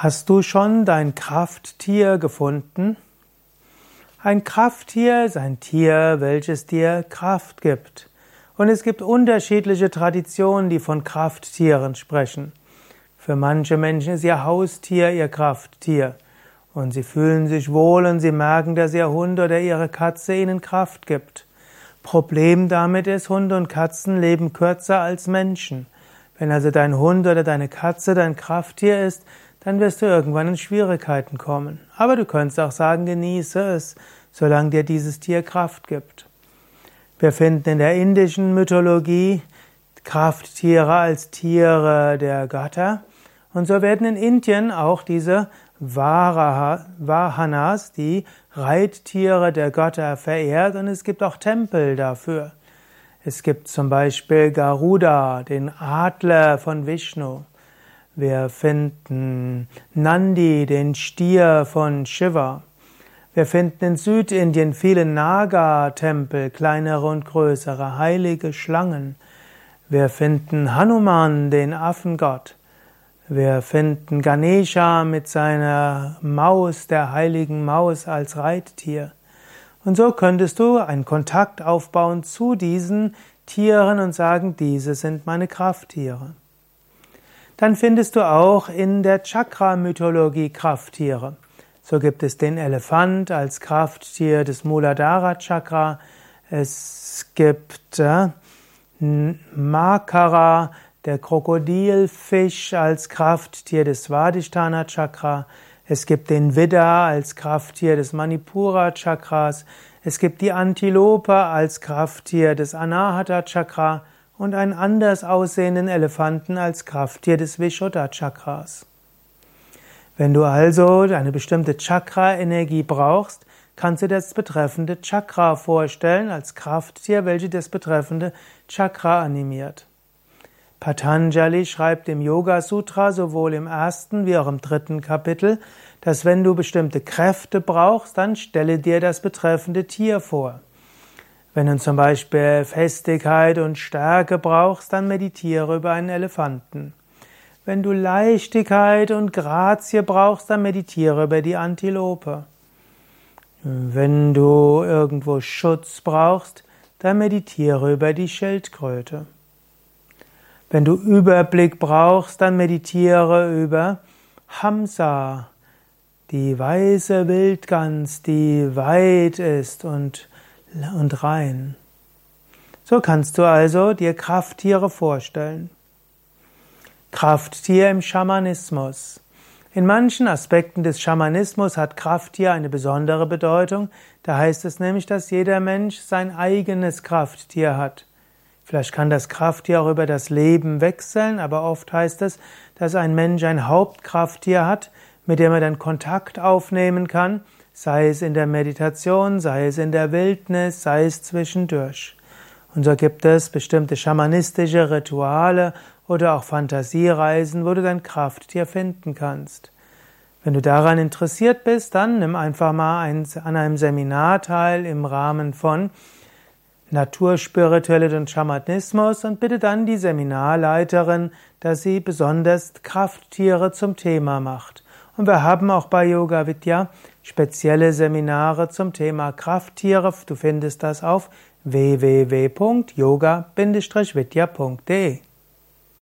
Hast du schon dein Krafttier gefunden? Ein Krafttier ist ein Tier, welches dir Kraft gibt. Und es gibt unterschiedliche Traditionen, die von Krafttieren sprechen. Für manche Menschen ist ihr Haustier ihr Krafttier. Und sie fühlen sich wohl und sie merken, dass ihr Hund oder ihre Katze ihnen Kraft gibt. Problem damit ist, Hunde und Katzen leben kürzer als Menschen. Wenn also dein Hund oder deine Katze dein Krafttier ist, dann wirst du irgendwann in Schwierigkeiten kommen. Aber du könntest auch sagen, genieße es, solange dir dieses Tier Kraft gibt. Wir finden in der indischen Mythologie Krafttiere als Tiere der Götter. Und so werden in Indien auch diese Vahanas, die Reittiere der Götter, verehrt und es gibt auch Tempel dafür. Es gibt zum Beispiel Garuda, den Adler von Vishnu. Wir finden Nandi, den Stier von Shiva. Wir finden in Südindien viele Naga-Tempel, kleinere und größere, heilige Schlangen. Wir finden Hanuman, den Affengott. Wir finden Ganesha mit seiner Maus, der heiligen Maus als Reittier. Und so könntest du einen Kontakt aufbauen zu diesen Tieren und sagen, diese sind meine Krafttiere dann findest du auch in der Chakra-Mythologie Krafttiere. So gibt es den Elefant als Krafttier des Muladhara Chakra. Es gibt äh, Makara, der Krokodilfisch als Krafttier des Svadhisthana Chakra. Es gibt den Vidya als Krafttier des Manipura Chakras. Es gibt die Antilope als Krafttier des Anahata Chakra und einen anders aussehenden Elefanten als Krafttier des Vishuddha Chakras. Wenn du also eine bestimmte Chakra-Energie brauchst, kannst du das betreffende Chakra vorstellen als Krafttier, welche das betreffende Chakra animiert. Patanjali schreibt im Yoga Sutra sowohl im ersten wie auch im dritten Kapitel, dass wenn du bestimmte Kräfte brauchst, dann stelle dir das betreffende Tier vor. Wenn du zum Beispiel Festigkeit und Stärke brauchst, dann meditiere über einen Elefanten. Wenn du Leichtigkeit und Grazie brauchst, dann meditiere über die Antilope. Wenn du irgendwo Schutz brauchst, dann meditiere über die Schildkröte. Wenn du Überblick brauchst, dann meditiere über Hamsa, die weiße Wildgans, die weit ist und und rein. So kannst du also dir Krafttiere vorstellen. Krafttier im Schamanismus. In manchen Aspekten des Schamanismus hat Krafttier eine besondere Bedeutung. Da heißt es nämlich, dass jeder Mensch sein eigenes Krafttier hat. Vielleicht kann das Krafttier auch über das Leben wechseln, aber oft heißt es, dass ein Mensch ein Hauptkrafttier hat, mit dem er dann Kontakt aufnehmen kann sei es in der Meditation, sei es in der Wildnis, sei es zwischendurch. Und so gibt es bestimmte schamanistische Rituale oder auch Fantasiereisen, wo du dein Krafttier finden kannst. Wenn du daran interessiert bist, dann nimm einfach mal ein, an einem Seminar teil im Rahmen von Naturspirituelle und Schamanismus und bitte dann die Seminarleiterin, dass sie besonders Krafttiere zum Thema macht. Und wir haben auch bei Yoga Vidya spezielle Seminare zum Thema Krafttiere. Du findest das auf www.yoga-vidya.de